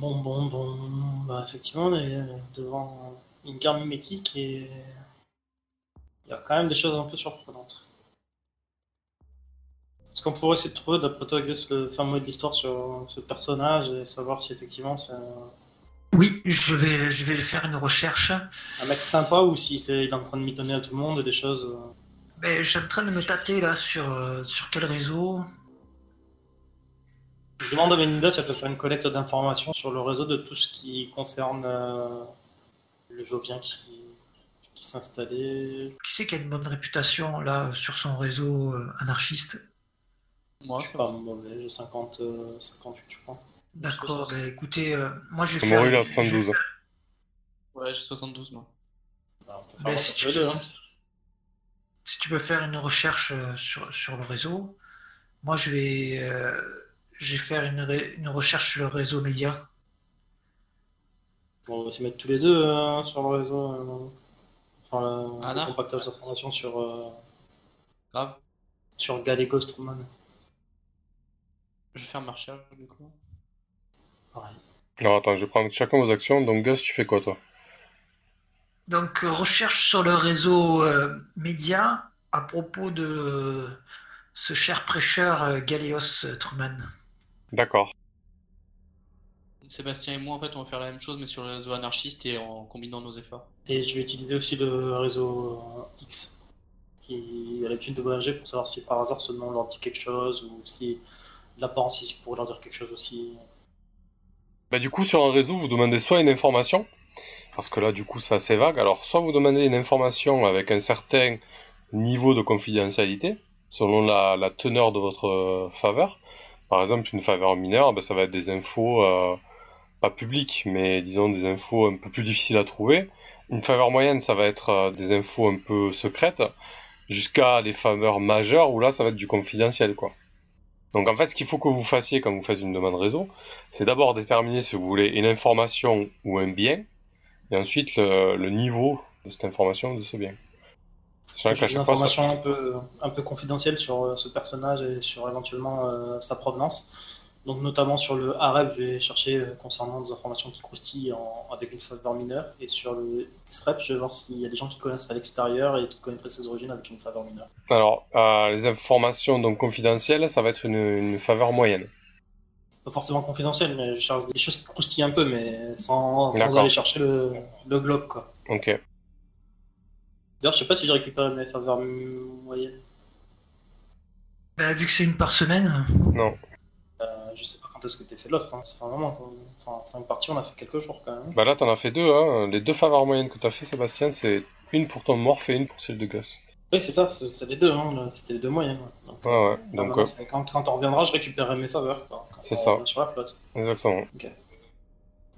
Bon, bon, bon. Bah, effectivement, on est devant une guerre mimétique et il y a quand même des choses un peu surprenantes. Est-ce qu'on pourrait essayer de trouver, d'après toi, le fin mot de l'histoire sur ce personnage et savoir si effectivement c'est Oui, je vais, je vais faire une recherche. un mec sympa ou si c'est il est en train de mitonner à tout le monde et des choses. euh, Mais je suis en train de me tâter là sur, euh, sur quel réseau. Je demande à Melinda si elle peut faire une collecte d'informations sur le réseau de tout ce qui concerne euh, le Jovien qui, qui s'est installé. Qui c'est qui a une bonne réputation là sur son réseau euh, anarchiste? Moi, Je suis pas mauvais, j'ai 50, euh, 58 je crois. D'accord, bah, écoutez, euh, moi je vais Moi, faire. il a je vais 72 ans. Ouais, j'ai 72 moi. Bah, on peut bah, si, tu, deux, hein. si tu peux faire une recherche euh, sur, sur le réseau, moi je vais, euh, je vais faire une, ré- une recherche sur le réseau média. Bon, on va se mettre tous les deux euh, sur le réseau. euh, enfin, le- Ah, le non. compactage d'informations sur, euh, Grave. sur Gallegos Truman. Je vais faire ma recherche du coup. Pareil. Alors attends, je vais prendre chacun vos actions. Donc Gus, tu fais quoi toi? Donc, euh, recherche sur le réseau euh, média à propos de ce cher prêcheur euh, Truman. D'accord. Sébastien et moi, en fait, on va faire la même chose, mais sur le réseau anarchiste et en combinant nos efforts. Et je vais utiliser aussi le réseau euh, X qui a l'habitude de voyager pour savoir si par hasard ce nom leur dit quelque chose ou si l'apparence ici pourrait leur dire quelque chose aussi. Bah, du coup, sur un réseau, vous demandez soit une information, parce que là, du coup, c'est assez vague. Alors, soit vous demandez une information avec un certain niveau de confidentialité, selon la, la teneur de votre euh, faveur. Par exemple, une faveur mineure, bah, ça va être des infos euh, pas publiques, mais disons des infos un peu plus difficiles à trouver. Une faveur moyenne, ça va être euh, des infos un peu secrètes, jusqu'à des faveurs majeures, où là, ça va être du confidentiel, quoi. Donc en fait, ce qu'il faut que vous fassiez quand vous faites une demande réseau, c'est d'abord déterminer si vous voulez une information ou un bien, et ensuite le, le niveau de cette information de ce bien. J'ai qu'à des informations un peu, un peu confidentielles sur euh, ce personnage et sur éventuellement euh, sa provenance. Donc notamment sur le AREP, je vais chercher euh, concernant des informations qui croustillent en- avec une faveur mineure. Et sur le XREP, je vais voir s'il y a des gens qui connaissent à l'extérieur et qui connaîtraient ses origines avec une faveur mineure. Alors, euh, les informations donc confidentielles, ça va être une, une faveur moyenne. Pas forcément confidentielles, mais je cherche des choses qui croustillent un peu, mais sans, aller chercher le, le globe. Quoi. Ok. D'ailleurs, je sais pas si j'ai récupéré mes faveurs moyennes. Bah, vu que c'est une par semaine, Non. Euh, je sais pas quand est-ce que t'es fait l'autre, hein. ça fait un moment. quoi. Enfin, cinq parties, on a fait quelques jours quand même. Bah là, t'en as fait deux. Hein. Les deux faveurs moyennes que t'as fait, Sébastien, c'est une pour ton morph et une pour celle de Gus. Oui, c'est ça, c'est les deux, hein. c'était les deux moyennes. ouais. Donc, Ouais, ouais. Ah, Donc, euh, c'est- quand, quand on reviendra, je récupérerai mes faveurs. C'est ça. Sur la flotte. exactement.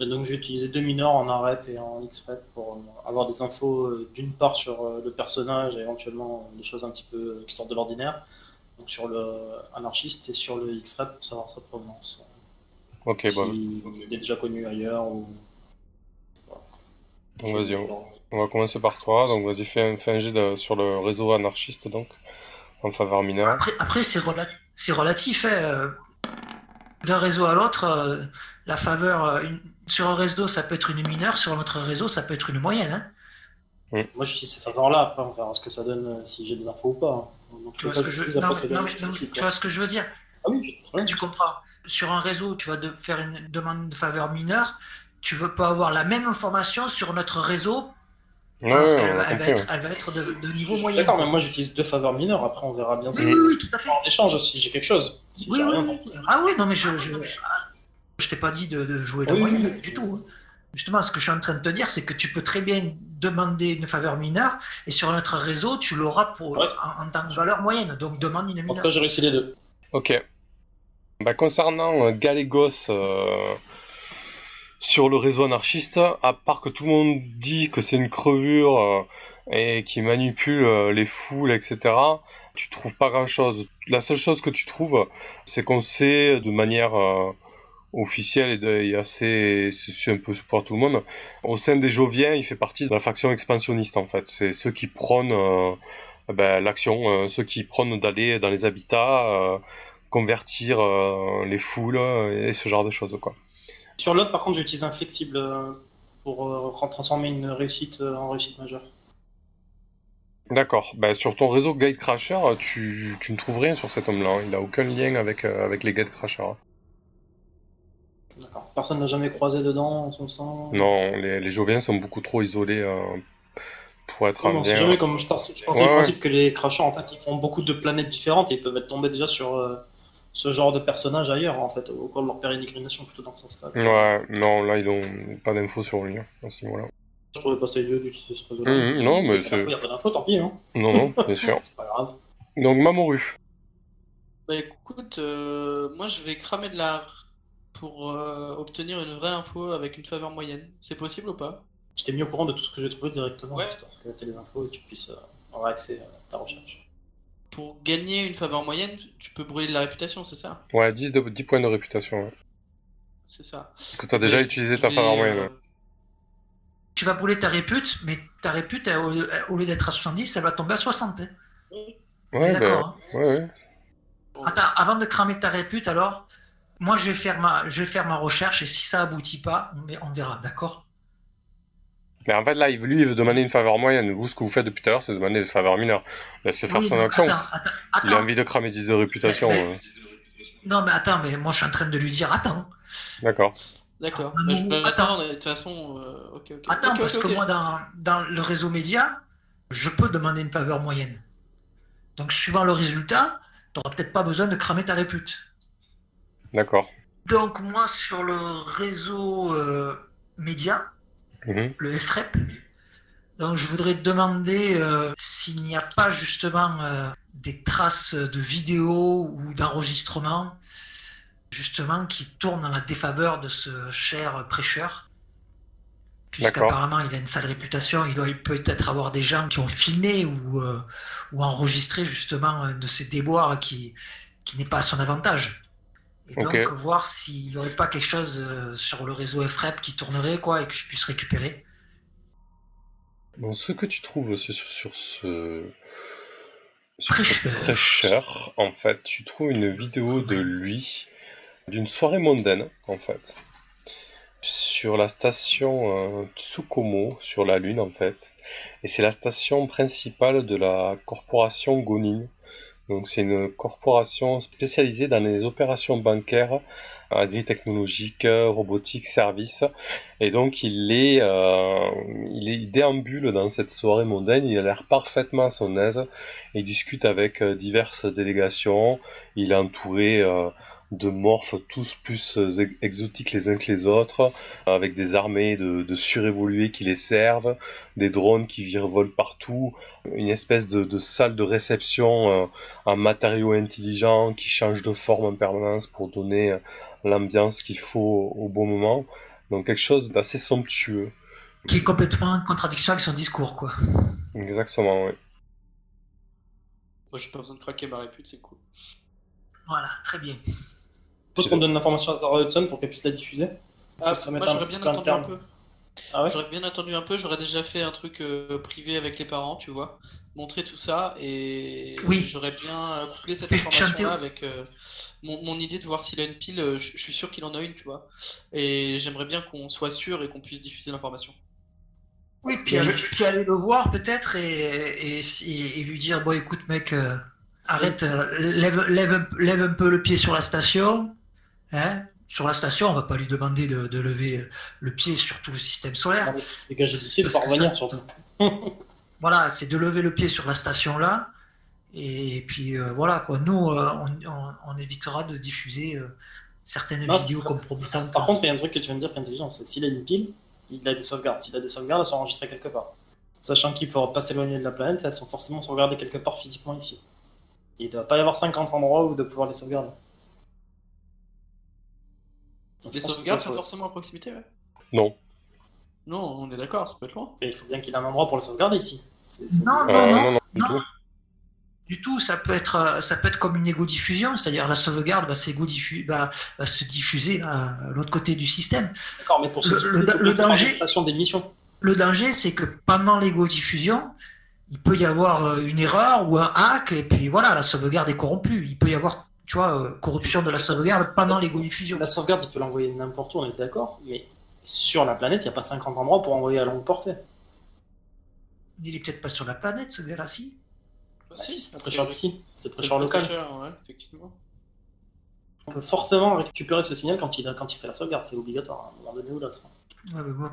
Et donc j'ai utilisé deux mineurs en AREP et en XREP pour euh, avoir des infos euh, d'une part sur euh, le personnage et éventuellement des choses un petit peu euh, qui sortent de l'ordinaire. Donc sur le anarchiste et sur le XREP pour savoir sa provenance. Ok, si bon. il est déjà connu ailleurs ou. Donc, vas-y, on, on va commencer par toi. Donc, vas-y, fais un, fais un jet de- sur le réseau anarchiste, donc, en faveur mineure. après, après c'est rela- c'est relatif. hein, D'un réseau à l'autre, euh, la faveur, euh, une- sur un réseau, ça peut être une mineure, sur notre réseau, ça peut être une moyenne. hein. Moi j'utilise ces faveurs-là, après on verra ce que ça donne euh, si j'ai des infos ou pas. Donc, Tu vois je ce que je si non, après, mais- c'est non, des mais- non, mais spécifiques, tu quoi. vois ce que je veux dire Ah oui, je sais très bien. Tu comprends. Sur un réseau, tu vas de faire une demande de faveur mineure, tu veux pas avoir la même information sur notre réseau, Ouais, ouais, elle va être, elle va être de, de niveau moyen. D'accord, mais moi j'utilise deux faveurs mineures, après on verra bien Oui, si oui, oui, tout à fait. en échange si j'ai quelque chose. Si Oui, oui, rien, oui. bon. Ah oui, non, mais je, je, je t'ai pas dit de, de jouer la Oui, du tout. Justement, ce que je suis en train de te dire, c'est que tu peux très bien demander une faveur mineure, et sur notre réseau, tu l'auras pour Ouais. en, en tant que valeur moyenne. Donc demande une En tout mineure. cas, j'ai réussi les deux. Ok. Bah, concernant euh, Galégos euh, sur le réseau anarchiste, à part que tout le monde dit que c'est une crevure euh, et qui manipule euh, les foules, etc., tu trouves pas grand-chose. La seule chose que tu trouves, c'est qu'on sait de manière officielle et, assez, c'est un peu pour tout le monde, au sein des Joviens, il fait partie de la faction expansionniste en fait. C'est ceux qui prônent euh, ben, l'action, euh, ceux qui prônent d'aller dans les habitats. euh, convertir les foules et ce genre de choses quoi. Sur l'autre, par contre, j'utilise un flexible pour transformer une réussite en réussite majeure. D'accord. Bah, sur ton réseau Gatecrasher, tu, tu ne trouves rien sur cet homme-là. hein. Il n'a aucun lien avec, avec les Gatecrashers. D'accord. Personne n'a jamais croisé dedans, en son sein Non, les, les Joviens sont beaucoup trop isolés euh, pour être Oui, un mais on sait bien. jamais, comme je pense, je Ouais, du ouais. principe que les crashers, en fait, ils font beaucoup de planètes différentes et ils peuvent être tombés déjà sur euh, ce genre de personnages ailleurs, en fait, au cours de leur pérégrination, plutôt dans ce sens-là. Ouais, non, là, ils n'ont pas d'infos sur lui, hein, à ce niveau-là. Je trouvais pas ça idiot d'utiliser ce réseau-là. Mhm, non, mais Il c'est... y a pas d'infos, tant pis, hein. Non, non, bien sûr. c'est pas grave. Donc, Mamoru. Bah écoute, euh, moi je vais cramer de l'art pour euh, obtenir une vraie info avec une faveur moyenne. C'est possible ou pas? Je t'ai mis au courant de tout ce que j'ai trouvé directement, Ouais. histoire que tu aies les infos et tu puisses euh, avoir accès à ta recherche. Pour gagner une faveur moyenne, tu peux brûler de la réputation, c'est ça? Ouais, 10, de, 10 points de réputation. ouais. C'est ça. Parce que t'as déjà Mais utilisé ta faveur euh, moyenne. ouais. Tu vas brûler ta répute, mais ta répute, elle, au lieu, au lieu d'être à 70, elle va tomber à 60. hein. Ouais, bah, d'accord. hein. ouais, ouais. Attends, avant de cramer ta répute, alors, moi je vais faire ma, je vais faire ma recherche et si ça aboutit pas, on, ver- on verra, d'accord? Mais en fait, là, lui, il veut demander une faveur moyenne. Vous, ce que vous faites depuis tout à l'heure, c'est demander des faveurs mineures. Laisse-le faire Oui, son non, action. attends, attends, Il a envie de cramer 10 de réputation. Mais- ouais. Non, mais attends, mais moi je suis en train de lui dire, attends, D'accord. D'accord. Ah, je attends. attendre, de toute façon. euh, ok, ok. attends, parce que moi dans, dans le réseau média, je peux demander une faveur moyenne. Donc suivant le résultat, tu n'auras peut-être pas besoin de cramer ta répute. D'accord. Donc moi sur le réseau euh, média, Mhm. le FREP. Donc je voudrais te demander euh, s'il n'y a pas justement euh, des traces de vidéos ou d'enregistrements justement qui tournent dans la défaveur de ce cher prêcheur. D'accord. Puisqu'apparemment il a une sale réputation, il doit peut-être avoir des gens qui ont filmé ou, ou enregistré justement de ces déboires qui, qui n'est pas à son avantage. Et donc voir s'il n'y aurait pas quelque chose euh, sur le réseau FREP qui tournerait quoi et que je puisse récupérer. Bon, ce que tu trouves sur, ce... Sur ce en fait, tu trouves une vidéo de lui, d'une soirée mondaine, en fait, sur la station euh, Tsukumo, sur la Lune, en fait. Et c'est la station principale de la corporation Gonin. Donc c'est une corporation spécialisée dans les opérations bancaires, agri-technologiques, robotiques, services. Et donc il est, euh, il est, il déambule dans cette soirée mondaine, il a l'air parfaitement à son aise, il discute avec euh, diverses délégations, il est entouré euh, de morphes tous plus euh, exotiques les uns que les autres, avec des armées de, de surévolués qui les servent, des drones qui virevolent partout, une espèce de, de salle de réception euh, en matériaux intelligents qui change de forme en permanence pour donner euh, l'ambiance qu'il faut au bon moment. Donc quelque chose d'assez somptueux. Qui est complètement en contradiction avec son discours, quoi. Exactement, oui. Moi, j'ai pas besoin de craquer ma répute, c'est cool. Voilà, très bien. Je pense qu'on donne l'information à Sarah Hudson pour qu'elle puisse la diffuser. Ah, ça moi j'aurais bien peu attendu un peu. Ah ouais J'aurais bien attendu un peu, j'aurais déjà fait un truc euh, privé avec les parents, tu vois, montrer tout ça et Oui. j'aurais bien euh, couplé cette information-là avec euh, mon, mon idée de voir s'il a une pile, euh, je je suis sûr qu'il en a une, tu vois, et j'aimerais bien qu'on soit sûr et qu'on puisse diffuser l'information. Oui, puis aller, puis aller le voir peut-être et, et, si- et lui dire bon écoute mec, euh, arrête, euh, lève, lève, lève un peu le pied sur la station. Hein? Sur la station, on va pas lui demander de, de lever le pied sur tout le système solaire. De pas Parce que revenir surtout. Voilà, c'est de lever le pied sur la station là. Et puis euh, voilà quoi, nous euh, on, on- on évitera de diffuser euh, certaines Non, vidéos compromettantes. Par contre, il y a un truc que tu viens de dire qui est intelligent, c'est s'il a une pile, il a des sauvegardes. S'il a des sauvegardes, elles sont enregistrées quelque part. Sachant qu'il ne pourra pas s'éloigner de la planète, elles sont forcément sauvegardées quelque part physiquement ici. Il ne doit pas y avoir 50 endroits où de pouvoir les sauvegarder. Donc, Les sauvegardes sont forcément à proximité, ouais. Non. Non, on est d'accord, ça peut être loin. Et il faut bien qu'il ait un endroit pour les sauvegarder ici. Non, Euh, non, non, non, du non. tout. Du tout, ça peut être, euh, ça peut être comme une égo-diffusion, c'est-à-dire la sauvegarde va, s'égo-diffu- va- va se diffuser là, à l'autre côté du système. D'accord, mais pour ce Le- qui est le- de le danger- des missions. Le danger, c'est que pendant l'égo-diffusion, il peut y avoir euh, une erreur ou un hack, et puis voilà, la sauvegarde est corrompue. Il peut y avoir tu vois, euh, corruption de la sauvegarde pendant les diffusion. La sauvegarde, il peut l'envoyer n'importe où, on est d'accord, mais sur la planète, il n'y a pas 50 endroits pour envoyer à longue portée. Il est peut-être pas sur la planète, ce gars-là, si. Bah, si, c'est très cher ici, c'est très cher local. ouais, effectivement. On peut forcément récupérer ce signal quand il, quand il fait la sauvegarde, c'est obligatoire, à un moment donné ou l'autre. Ouais, mais bon,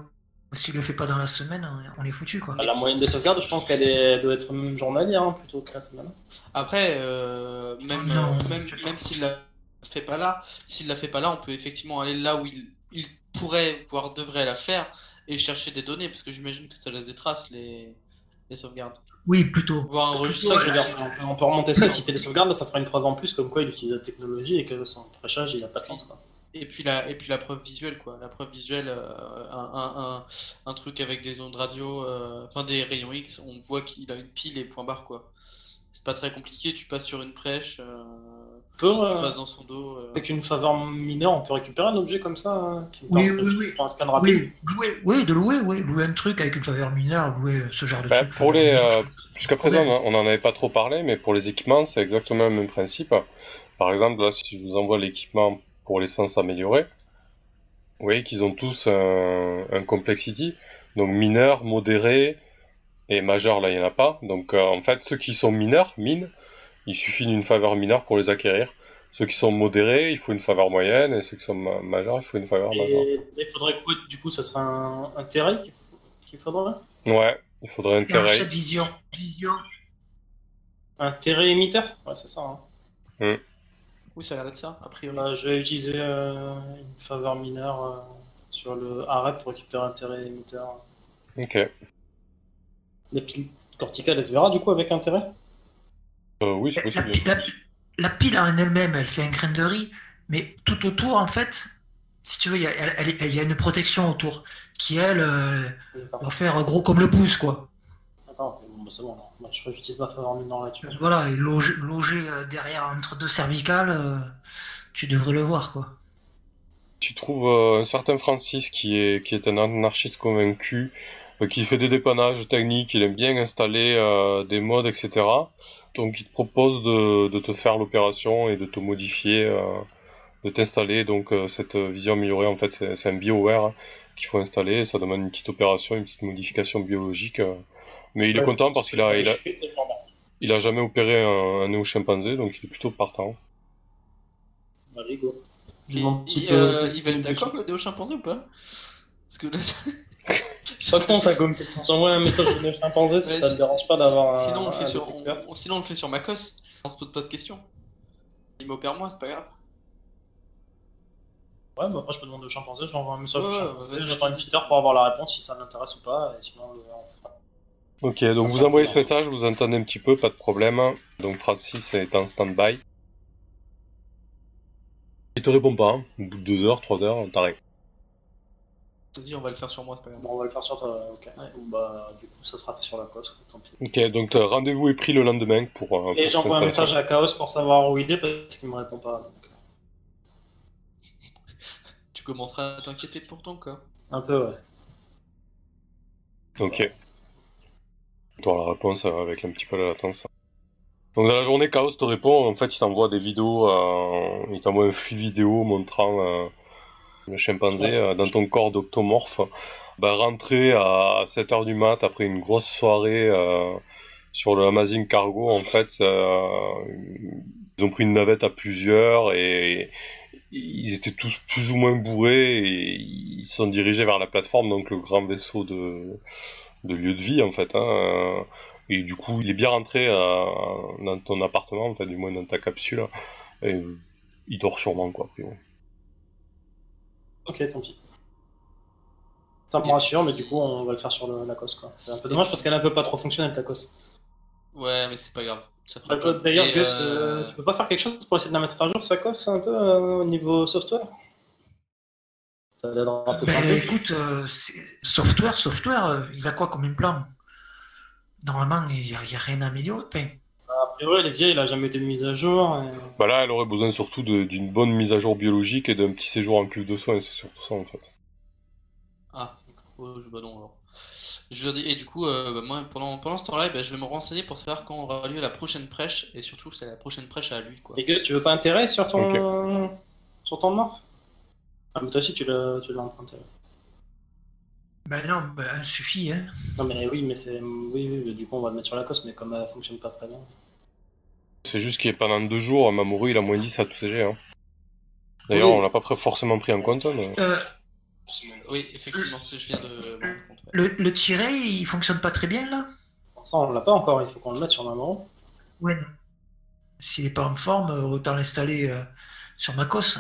s'il le fait pas dans la semaine, on est foutu quoi. La moyenne de sauvegarde, je pense qu'elle doit être même journalière hein, plutôt que la semaine. Après, euh, même, euh, même, même s'il la fait pas là, s'il la fait pas là, on peut effectivement aller là où il, il pourrait, voire devrait la faire et chercher des données, parce que j'imagine que ça laisse des traces les, les sauvegardes. Oui, plutôt. Voir un registre, on peut remonter ça, s'il fait des sauvegardes, ça fera une preuve en plus comme quoi il utilise la technologie et que son prêchage il a pas de sens. Quoi. Et puis la, et puis la preuve visuelle, quoi. La preuve visuelle, euh, un, un, un, truc avec des ondes radio, euh, enfin des rayons X, on voit qu'il a une pile et point barre, quoi. C'est pas très compliqué, tu passes sur une prêche, euh, pour, euh, dans son dos. Avec une faveur mineure, on peut récupérer un objet comme ça hein, Oui, oui, oui. Un scan rapide. Oui, oui, de louer, oui. Louer un truc avec une faveur mineure, louer ce genre de bah, truc. Pour les, Jusqu'à présent, on n'en avait pas trop parlé, mais pour les équipements, c'est exactement le même principe. Par exemple, là, si je vous envoie l'équipement pour l'essence améliorée, vous voyez qu'ils ont tous un, complexity. Donc mineur, modéré et majeur, là, il n'y en a pas. Donc euh, en fait, ceux qui sont mineurs, mine, il suffit d'une faveur mineure pour les acquérir. Ceux qui sont modérés, il faut une faveur moyenne, et ceux qui sont majeurs, il faut une faveur majeure. il faudrait quoi Du coup, ça sera un, un qu'il faudrait? Ouais, il faudrait un terrain. vision. vision. Un terrain émetteur? Ouais, c'est ça. Hein. Hmm. Oui, ça a l'air d'être ça, a priori. Bah, je vais utiliser euh, une faveur mineure euh, sur le arrêt pour récupérer un terrain émetteur. Ok. La pile corticale, elle se verra du coup avec terrain? Euh, Oui, c'est possible. La, pile en elle-même, elle fait un grain de riz, mais tout autour, en fait, si tu veux, il y, y, a une protection autour qui, elle, va faire gros comme le pouce, quoi. Bon, c'est bon, moi, j'utilise ma faveur mineure là-dessus. Voilà, et logé, derrière entre deux cervicales, tu devrais le voir, quoi. Tu trouves un certain Francis qui est, qui est un anarchiste convaincu, qui fait des dépannages techniques, il aime bien installer des modes, etc. Donc il te propose de, de te faire l'opération et de te modifier de t'installer donc euh, cette vision améliorée en fait c'est un BioWare hein, qu'il faut installer ça demande une petite opération une petite modification biologique euh. Mais il est content parce qu'il a il a, il a jamais opéré un, néo-chimpanzé donc il est plutôt partant allez go il, euh, il va être d'accord avec le néo-chimpanzé ou pas? Parce que là ça comme question. J'envoie un message au néo-chimpanzé si ça te dérange pas d'avoir un. Sinon, on le fait sur, sinon, on le fait sur Macos. On se pose pas de questions. Il m'opère moi, c'est pas grave. Ouais, bah après je peux demander au chimpanzé, je l'envoie un message au chimpanzé, j'attends une petite heure pour avoir la réponse si ça m'intéresse ou pas, et sinon on fera. Ok, donc vous envoyez ce message, vous entendez un petit peu, pas de problème. Donc Francis est en stand-by. Il te répond pas, hein. au bout de 2 heures, 3 heures, t'arrêtes. Vas-y, on va le faire sur moi, c'est pas grave. Bon, on va le faire sur toi, ok. Bah, du coup, ça sera fait sur la poste, tant pis. Ok, donc rendez-vous est pris le lendemain pour. Euh, et j'envoie un message à Chaos pour savoir où il est parce qu'il me répond pas. Donc commenceras à t'inquiéter pour ton cas. Un peu, ouais. Ok. Toi, la réponse euh, avec un petit peu de latence. Donc dans la journée, Chaos te répond, en fait il t'envoie des vidéos, euh, il t'envoie un flux vidéo montrant euh, le chimpanzé dans ton corps d'octomorphe. Bah, rentrer à 7h du mat après une grosse soirée sur le Amazing Cargo en fait ils ont pris une navette à plusieurs et, ils étaient tous plus ou moins bourrés et ils sont dirigés vers la plateforme, donc le grand vaisseau de, de lieu de vie en fait. Hein. Et du coup, il est bien rentré euh, dans ton appartement, enfin du moins dans ta capsule. Et il dort sûrement quoi, a Ok, tant pis. Ça me rassure, mais du coup, on va le faire sur le, la cause quoi. C'est un peu dommage parce qu'elle ne peut pas trop fonctionner ta cause. Ouais, mais c'est pas grave. Bah, d'ailleurs, Gus, euh, tu peux pas faire quelque chose pour essayer de la mettre à jour, ça cosse un peu euh, au niveau software? Ça l'aidera peut-être un peu. Écoute, euh, software, software, il a quoi comme implant? Normalement, il n'y a, rien à améliorer. A priori, les vieilles, il a jamais été mise à jour. Bah là, elle aurait besoin surtout d'une bonne mise à jour biologique et d'un petit séjour en cuve de soins, c'est surtout ça en fait. Ah. Oh, je, bah non, alors. Je leur dis, et du coup, euh, bah, moi, pendant, pendant ce temps-là, bah, je vais me renseigner pour savoir quand aura lieu la prochaine prêche, et surtout, c'est la prochaine prêche à lui, quoi. Et que tu veux pas intérêt sur ton, sur ton morph? Ah, mais toi aussi, tu l'as, tu l'as emprunté. Ben non, ben, suffit, hein. Non, mais oui, mais c'est. Oui, oui, du coup, on va le mettre sur la coste, mais comme elle fonctionne pas très bien. C'est juste qu'il est pendant deux jours, Mamoru, il a moins 10 à tout CG, hein. D'ailleurs, on l'a pas forcément pris en compte. Mais... Euh... Oui, effectivement, je viens de. Le, le tiré, il fonctionne pas très bien là? Ça, on l'a pas encore, il faut qu'on le mette sur Mamoru. Ouais, non. S'il est pas en forme, autant l'installer euh, sur Macos.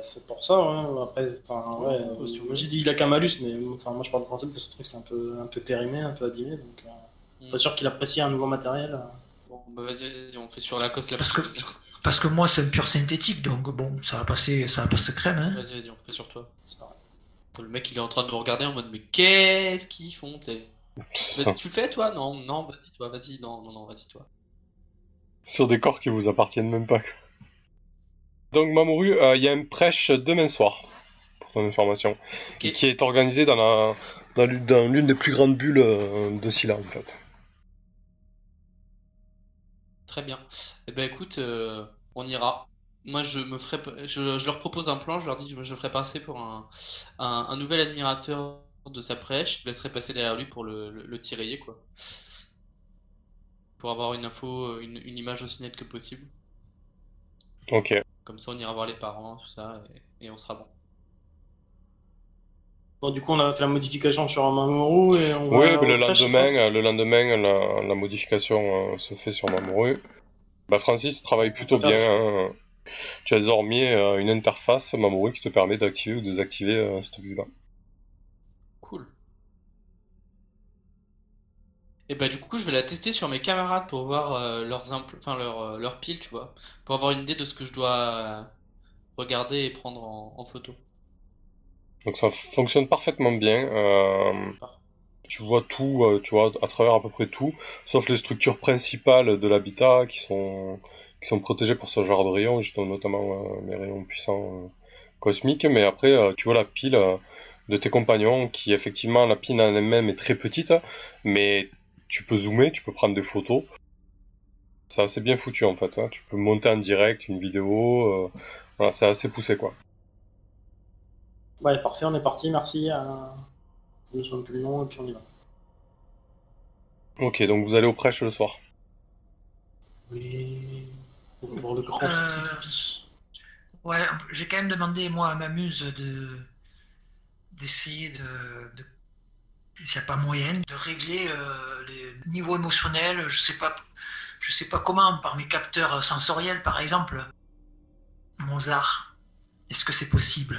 Bah, c'est pour ça, hein. après, enfin, ouais, moi j'ai dit il a qu'un malus, mais enfin, moi je parle du principe que ce truc c'est un peu, un peu périmé, un peu abîmé, donc euh, mm. pas sûr qu'il apprécie un nouveau matériel. Bon, bah vas-y, vas-y, on fait sur la coste la parce que, parce que moi c'est un pur synthétique, donc bon, ça va passer, ça va passer crème. Hein. Vas-y, vas-y, on fait sur toi. Le mec il est en train de nous regarder en mode mais qu'est-ce qu'ils font, tu Tu le fais toi? Non, non, vas-y toi, vas-y, non, non, non, vas-y toi. Sur des corps qui vous appartiennent même pas. Donc Mamoru, euh, il y a une prêche demain soir, pour ton information, qui est organisée dans la dans l'une des plus grandes bulles euh, de Scylla en fait. Très bien. Eh ben écoute, euh, on ira. Moi, je me ferai, je, leur propose un plan. Je leur dis, je ferai passer pour un, un, nouvel admirateur de sa prêche. Je laisserai passer derrière lui pour le, le, quoi. Pour avoir une info, une, une image aussi nette que possible. Ok. Comme ça, on ira voir les parents, tout ça, et, on sera bon. Bon, du coup, on a fait la modification sur Mamoru et on Oui, le lendemain, le lendemain, la, modification euh, se fait sur Mamoru. Bah, Francis travaille plutôt bien. Hein. Tu as désormais euh, une interface Mamoru qui te permet d'activer ou désactiver euh, cette vue-là. Et bah du coup je vais la tester sur mes camarades pour voir euh, leurs enfin leur, euh, leur pile, tu vois, pour avoir une idée de ce que je dois euh, regarder et prendre en, photo. Donc ça fonctionne parfaitement bien. tu vois tout, tu vois à travers à peu près tout, sauf les structures principales de l'habitat qui sont qui sont protégées pour ce genre de rayons, justement notamment les rayons puissants cosmiques. Mais après, tu vois la pile de tes compagnons qui effectivement la pile en elle-même est très petite, mais tu peux zoomer, tu peux prendre des photos. C'est assez bien foutu en fait. Hein. Tu peux monter en direct une vidéo. Euh, voilà, c'est assez poussé quoi. Ouais, parfait, on est parti. Merci. Je ne plus long et puis on y va. Ok, donc vous allez au prêche le soir. Oui. Pour le grand. Euh... Ouais, j'ai quand même demandé moi à ma muse de d'essayer de s'il n'y a pas moyen de régler euh, les niveaux émotionnels, je sais pas, je sais pas comment, par mes capteurs sensoriels par exemple. Mozart, est-ce que c'est possible?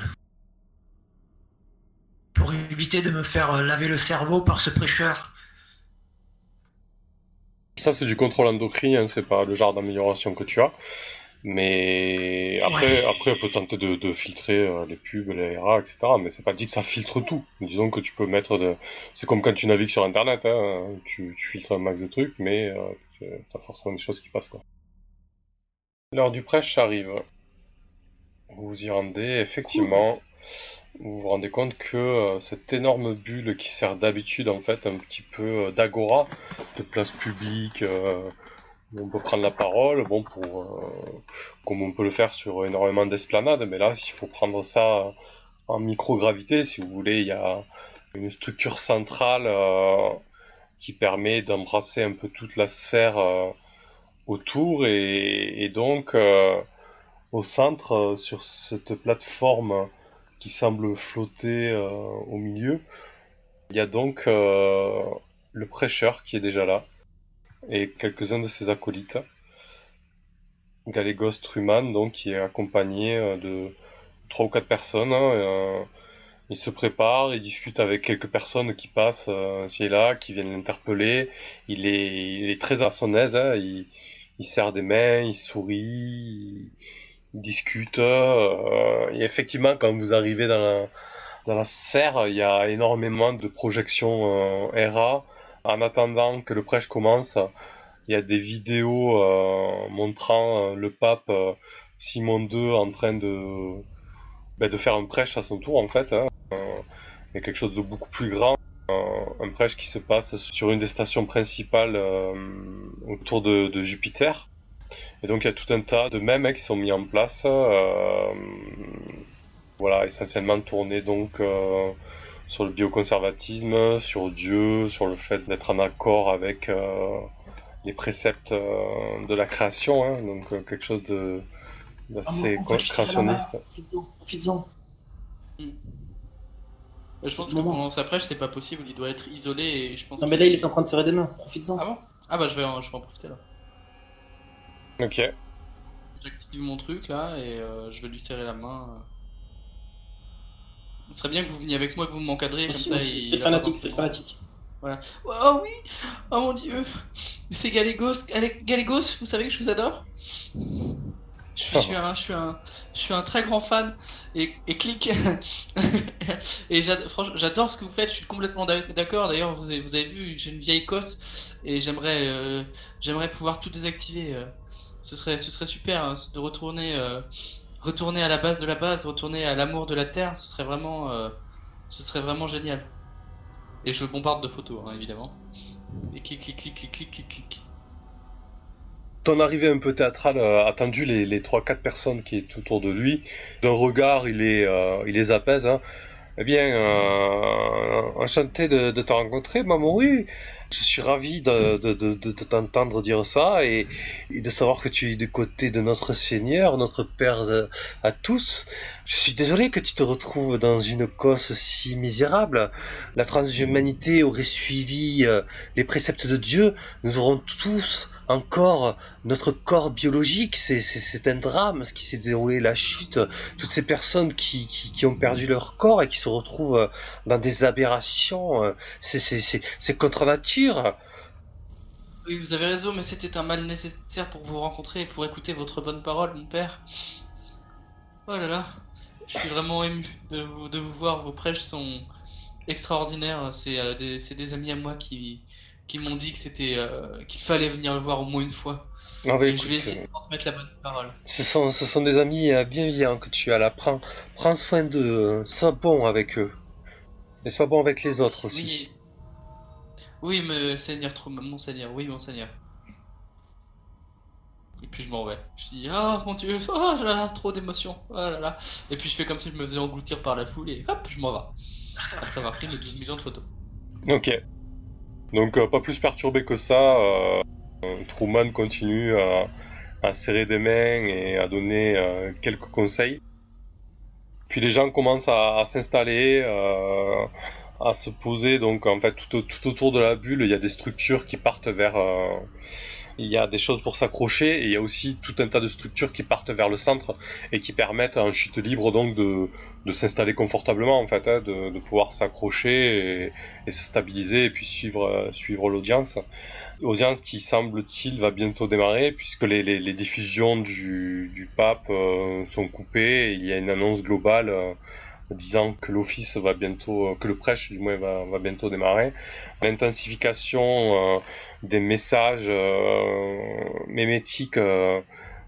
Pour éviter de me faire laver le cerveau par ce prêcheur. Ça, c'est du contrôle endocrinien, hein, c'est pas le genre d'amélioration que tu as. Mais après, après, on peut tenter de, filtrer euh, les pubs, les RA, etc. Mais c'est pas dit que ça filtre tout. Disons que tu peux mettre de. C'est comme quand tu navigues sur Internet, hein, tu, filtres un max de trucs, mais euh, tu as forcément des choses qui passent, quoi. L'heure du prêche arrive. Vous vous y rendez, effectivement. Vous vous rendez compte que euh, cette énorme bulle qui sert d'habitude, en fait, un petit peu d'agora, de place publique on peut prendre la parole, bon, pour, euh, comme on peut le faire sur énormément d'esplanades, mais là, il faut prendre ça en microgravité, si vous voulez, il y a une structure centrale euh, qui permet d'embrasser un peu toute la sphère euh, autour, et, et donc au centre, sur cette plateforme qui semble flotter au milieu, il y a donc le prêcheur qui est déjà là et quelques-uns de ses acolytes. Galégos Truman, donc, qui est accompagné euh, de trois ou quatre personnes. Hein, euh, il se prépare, il discute avec quelques personnes qui passent euh, ci et là, qui viennent l'interpeller. Il est, très à son aise, hein, il, serre des mains, il sourit, il, discute. et effectivement, quand vous arrivez dans la, dans la sphère, il y a énormément de projections RA en attendant que le prêche commence, il y a des vidéos euh, montrant euh, le pape euh, Simon II en train de, ben, de faire un prêche à son tour en fait. Hein. mais quelque chose de beaucoup plus grand. Un, prêche qui se passe sur une des stations principales autour de, Jupiter. Et donc il y a tout un tas de mèmes qui sont mis en place. voilà, essentiellement tournés donc sur le bioconservatisme, sur Dieu, sur le fait d'être en accord avec euh, les préceptes euh, de la création, hein, donc euh, quelque chose de d'assez ah, créationniste. Profites-en. Hmm. Je pense que pendant sa prêche, c'est pas possible, il doit être isolé et je pense. Non, mais là, il est en train de serrer des mains, profites-en. Ah bon? Ah bah, je vais, en, je vais en profiter là. Ok. J'active mon truc là et je vais lui serrer la main. Ce serait bien que vous veniez avec moi, que vous m'encadrez. Comme ça, fanatique, faites fanatique. Voilà. Oh oui Oh mon dieu C'est Galégos. Galégos, vous savez que je vous adore? Je suis, un, je, suis un, je suis un très grand fan et, et clique. et j'adore ce que vous faites, je suis complètement d'accord. D'ailleurs, vous, avez, vous avez vu, j'ai une vieille cosse et j'aimerais euh, j'aimerais pouvoir tout désactiver. Euh. Ce serait, ce serait super hein, de retourner euh, retourner à la base de la base, retourner à l'amour de la terre, ce serait vraiment, euh, ce serait vraiment génial. Et je bombarde de photos, hein, évidemment. Et clic, clic, clic, clic, clic, clic, clic. Ton arrivée un peu théâtrale a attendu les, les 3-4 personnes qui est autour de lui. D'un regard, il, est, euh, il les apaise. Hein. Eh bien, euh, enchanté de, de te rencontrer, Mamoru. Je suis ravi de, de, t'entendre dire ça et, de savoir que tu es du côté de notre Seigneur, notre Père à tous. Je suis désolé que tu te retrouves dans une cause si misérable. La transhumanité aurait suivi euh, les préceptes de Dieu. Nous aurons tous encore notre corps biologique. C'est un drame ce qui s'est déroulé, la chute. Toutes ces personnes qui, ont perdu leur corps et qui se retrouvent dans des aberrations, euh, c'est contre nature. Oui, vous avez raison, mais c'était un mal nécessaire pour vous rencontrer et pour écouter votre bonne parole, mon père. Oh là là, je suis vraiment ému de vous, de vous voir. Vos prêches sont extraordinaires. C'est euh, des amis à moi qui, qui m'ont dit que c'était euh, qu'il fallait venir le voir au moins une fois. je vais essayer de transmettre la bonne parole. Ce sont, ce sont des amis euh, bienveillants que tu as là. Prends, prends soin d'eux. Sois bon avec eux. Et sois bon avec les autres aussi. Oui, oui Seigneur, mon Seigneur. Oui, mon Seigneur. Et puis je m'en vais. Je dis, oh mon dieu, oh là trop d'émotions. Oh là là. Et puis je fais comme si je me faisais engloutir par la foule et hop, je m'en vais. Après avoir pris les 12 millions de photos. Ok. Donc euh, pas plus perturbé que ça, euh, Truman continue à, serrer des mains et à donner euh, quelques conseils. Puis les gens commencent à, s'installer, à se poser. Donc en fait tout, autour de la bulle, il y a des structures qui partent vers il y a des choses pour s'accrocher et il y a aussi tout un tas de structures qui partent vers le centre et qui permettent à un chute libre donc de, de s'installer confortablement en fait, hein, de, de, pouvoir s'accrocher et, se stabiliser et puis suivre, euh, suivre l'audience. L'audience qui semble-t-il va bientôt démarrer puisque les, les, les diffusions du, du pape euh, sont coupées et il y a une annonce globale euh, disant que l'office va bientôt, que le prêche du moins va, va bientôt démarrer. L'intensification euh, des messages euh, mémétiques, euh,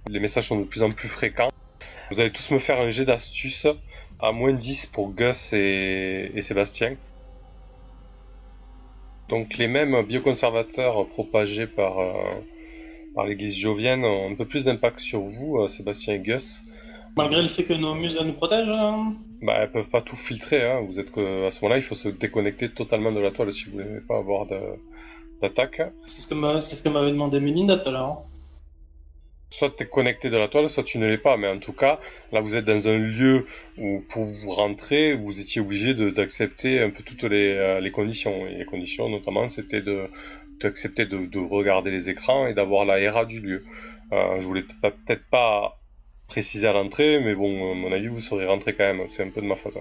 les messages sont de plus en plus fréquents. Vous allez tous me faire un jet d'astuce à moins 10 pour Gus et, Sébastien. Donc les mêmes bioconservateurs propagés par, par l'église jovienne ont un peu plus d'impact sur vous, Sébastien et Gus. Malgré le fait que nos muses nous protègent hein Bah, elles peuvent pas tout filtrer. Hein. Vous êtes que... À ce moment-là, il faut se déconnecter totalement de la toile si vous voulez pas avoir d'attaque. C'est ce que m'avait demandé Melinda tout à l'heure. Soit tu es connecté de la toile, soit tu ne l'es pas. Mais en tout cas, là, vous êtes dans un lieu où, pour vous rentrer, vous étiez obligé d'accepter un peu toutes les, euh, les, conditions. Et les conditions, notamment, c'était de d'accepter de, de, regarder les écrans et d'avoir la RA du lieu. Euh, je voulais peut-être pas précisé à l'entrée, mais bon, à mon avis, vous serez rentré quand même. C'est un peu de ma faute.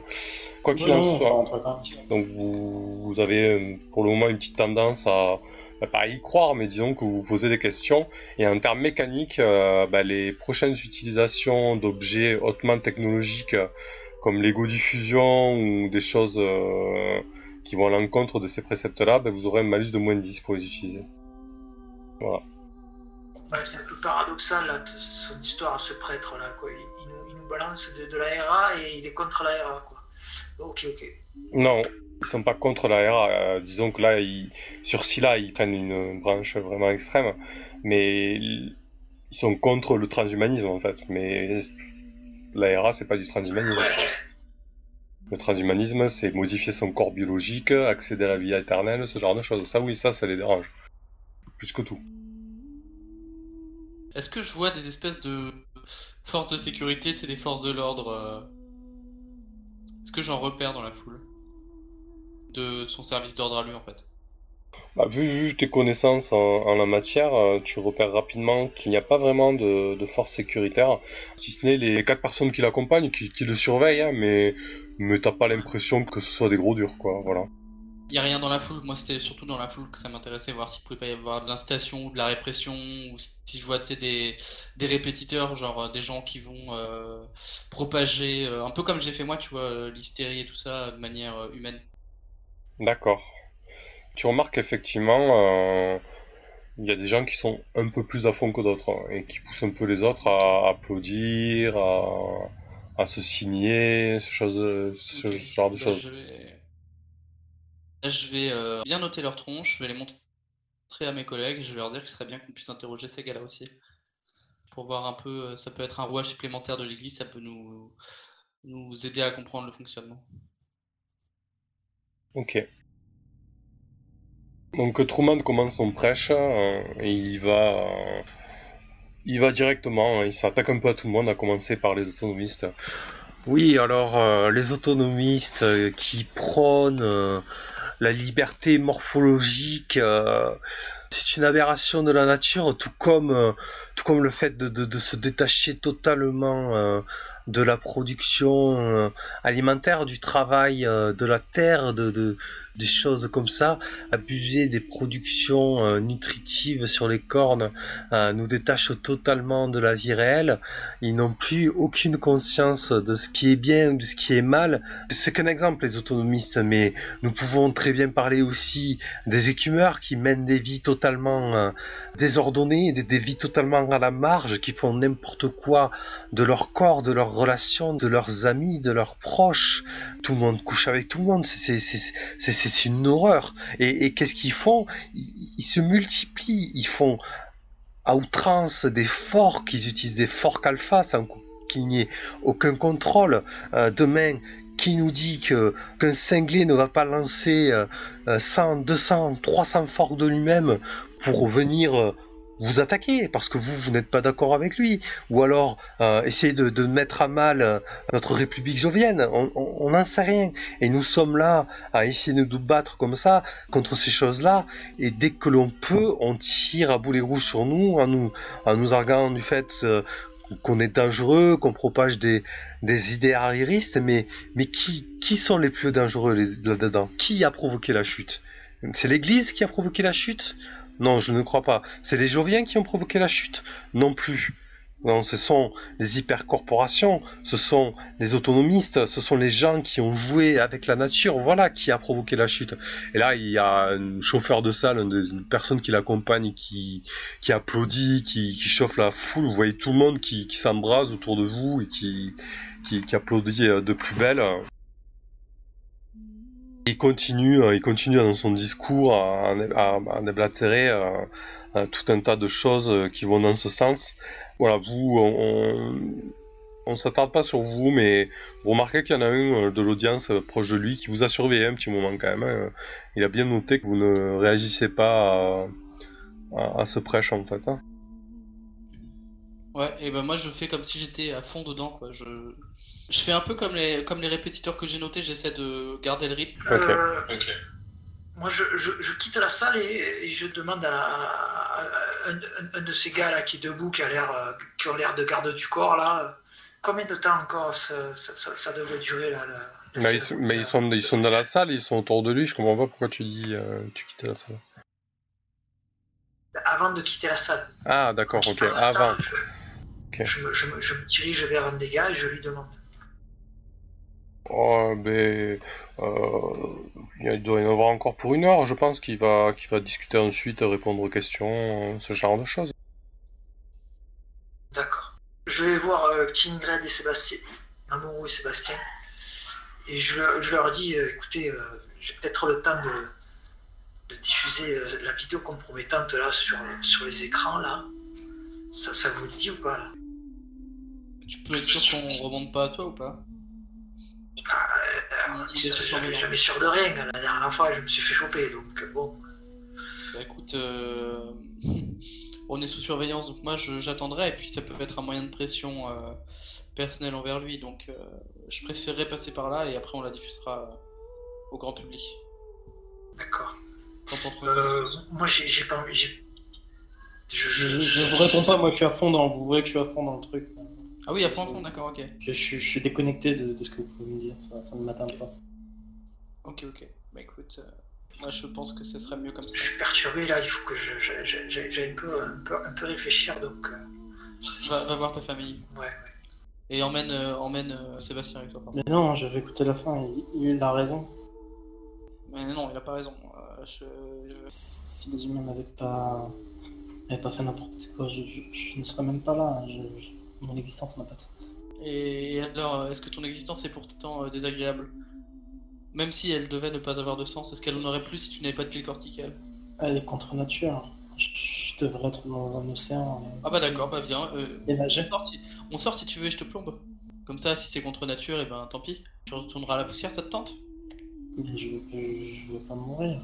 Quoi qu'il en soit, donc vous, avez euh, pour le moment une petite tendance à bah, pas y croire, mais disons que vous posez des questions. Et en termes mécaniques, euh, bah, les prochaines utilisations d'objets hautement technologiques comme l'ego diffusion ou des choses euh, qui vont à l'encontre de ces préceptes-là, bah, vous aurez un malus de moins 10 pour les utiliser. Voilà c'est un peu paradoxal, là, son histoire, ce prêtre-là. Quoi. Il, nous, balance de, la RA et il est contre la RA. Quoi. Ok, ok. Non, ils sont pas contre la RA. Euh, disons que là, ils, sur Scylla, ils prennent une branche vraiment extrême, mais ils sont contre le transhumanisme en fait. Mais la RA, c'est pas du transhumanisme. Le transhumanisme, c'est modifier son corps biologique, accéder à la vie éternelle, ce genre de choses. Ça, oui, ça, ça les dérange. Plus que tout. Est-ce que je vois des espèces de forces de sécurité, c'est des forces de l'ordre euh, Est-ce que j'en repère dans la foule De son service d'ordre à lui, en fait? Bah, vu, tes connaissances en, la matière, euh, tu repères rapidement qu'il n'y a pas vraiment de, de force sécuritaire, si ce n'est les quatre personnes qui l'accompagnent, qui, le surveillent, hein, mais, mais t'as pas l'impression que ce soit des gros durs, quoi, voilà. Il n'y a rien dans la foule, moi c'était surtout dans la foule que ça m'intéressait, voir s'il pouvait pas y avoir de l'incitation ou de la répression, ou si je vois des, des répétiteurs, genre euh, des gens qui vont euh, propager, un peu comme j'ai fait moi, tu vois, l'hystérie et tout ça, de manière humaine. D'accord. Tu remarques effectivement, euh, il y a des gens qui sont un peu plus à fond que d'autres hein, et qui poussent un peu les autres à applaudir, à, se signer, ce, genre de bah, choses. Je vais, euh, bien noter leur tronche, je vais les montrer à mes collègues, je vais leur dire qu'il serait bien qu'on puisse interroger ces gars-là aussi. Pour voir un peu, euh, ça peut être un rouage supplémentaire de l'église, ça peut nous, nous aider à comprendre le fonctionnement. Ok. Donc Truman commence son prêche euh, et il va, euh, il va directement, hein, il s'attaque un peu à tout le monde, à commencer par les autonomistes. Oui, alors euh, les autonomistes qui prônent la liberté morphologique, c'est une aberration de la nature, tout comme, comme le fait de, se détacher totalement de la production alimentaire, du travail de la terre, de, des choses comme ça, abuser des productions euh, nutritives sur les cornes euh, nous détache totalement de la vie réelle. Ils n'ont plus aucune conscience de ce qui est bien ou de ce qui est mal. C'est qu'un exemple, les autonomistes, mais nous pouvons très bien parler aussi des écumeurs qui mènent des vies totalement euh, désordonnées, des, des vies totalement à la marge, qui font n'importe quoi de leur corps, de leurs relations, de leurs amis, de leurs proches. Tout le monde couche avec tout le monde. C'est c'est une horreur. Et, qu'est-ce qu'ils font? Ils, se multiplient, ils font à outrance des forks, ils utilisent des forks alpha sans qu'il n'y ait aucun contrôle. Euh, demain, qui nous dit que qu'un cinglé ne va pas lancer 100, 200, 300 forks de lui-même pour venir euh, vous attaquer parce que vous, vous n'êtes pas d'accord avec lui, ou alors euh, essayer de, mettre à mal euh, notre République jovienne. On n'en sait rien. Et nous sommes là à essayer de nous battre comme ça contre ces choses-là. Et dès que l'on peut, on tire à boulet rouge sur nous en nous, arguant du fait euh, qu'on est dangereux, qu'on propage des, idées arriéristes. Mais, mais qui, qui sont les plus dangereux là-dedans? Qui a provoqué la chute? C'est l'Église qui a provoqué la chute? Non, je ne crois pas. C'est les Joviens qui ont provoqué la chute Non plus. Non, ce sont les hypercorporations, ce sont les autonomistes, ce sont les gens qui ont joué avec la nature, voilà qui a provoqué la chute. Et là, il y a un chauffeur de salle, une personne qui l'accompagne, qui, qui applaudit, qui, chauffe la foule. Vous voyez tout le monde qui, s'embrase autour de vous et qui, qui, qui applaudit de plus belle. Il continue, euh, il continue dans son discours à, à, déblatérer euh, tout un tas de choses euh, qui vont dans ce sens. Voilà, vous, on, on s'attarde pas sur vous, mais vous remarquez qu'il y en a un de l'audience proche de lui qui vous a surveillé un petit moment quand même. Hein. Il a bien noté que vous ne réagissez pas à, ce prêche en fait. Hein. Ouais, et ben moi je fais comme si j'étais à fond dedans quoi. Je fais un peu comme les, comme les répétiteurs que j'ai notés, j'essaie de garder le rythme. Euh, moi, je, je, quitte la salle et, je demande à, un, de ces gars là qui est debout, qui a l'air, euh, qui ont l'air de garde du corps là, combien de temps encore ça, ça, devrait durer là mais, ils, sont, ils sont dans la salle, ils sont autour de lui. Je comprends pas pourquoi tu dis euh, tu quittes la salle. Avant de quitter la salle. Ah d'accord, ok. Avant. je, me dirige vers un des gars et je lui demande. Oh, ben, euh, il doit y en avoir encore pour une heure, je pense, qu'il va, qu'il va discuter ensuite, répondre aux questions, ce genre de choses. D'accord. Je vais voir euh, Kingred et Sébastien, Amourou et Sébastien, et je, leur dis écoutez, j'ai peut-être le temps de, diffuser la vidéo compromettante là sur, sur les écrans là. Ça, ça vous dit ou pas là? Tu peux être sûr qu'on remonte pas à toi ou pas? Ah, jamais sûr de rien. La dernière fois, je me suis fait choper, donc bon. Bah écoute, on est sous surveillance, donc moi j'attendrai, et puis ça peut être un moyen de pression euh, personnelle envers lui, donc euh, je préférerais passer par là, et après on la diffusera euh, au grand public. D'accord. moi j'ai pas envie. Je, je, vous réponds pas, moi je suis à fond dans. Vous voyez que je suis à fond dans le truc. Ah oui, à fond, à fond, d'accord, ok. Je, suis déconnecté de, de, ce que vous pouvez me dire, ça, ça ne m'atteint pas. Ok, ok. Bah écoute, moi, je pense que ce serait mieux comme ça. Je suis perturbé là, il faut que j'aille un peu, un, peu, un peu réfléchir donc. Euh. Va, voir ta famille. Ouais, Et emmène, euh, emmène euh, Sébastien avec toi. Mais non, je vais écouter la fin, il, a raison. Mais non, il a pas raison. Si les humains n'avaient pas, pas fait n'importe quoi, je, ne serais même pas là. Mon existence n'a pas de sens. Et alors, est-ce que ton existence est pourtant désagréable? Même si elle devait ne pas avoir de sens, est-ce qu'elle en aurait plus si tu n'avais pas de pile corticale? Elle est contre nature. Je devrais être dans un océan. Ah bah d'accord, bah viens. Euh, et on, sort si... on sort si tu veux et je te plombe. Comme ça, si c'est contre nature, et eh ben tant pis. Tu retourneras à la poussière, ça te tente? Mais je veux, je veux pas mourir.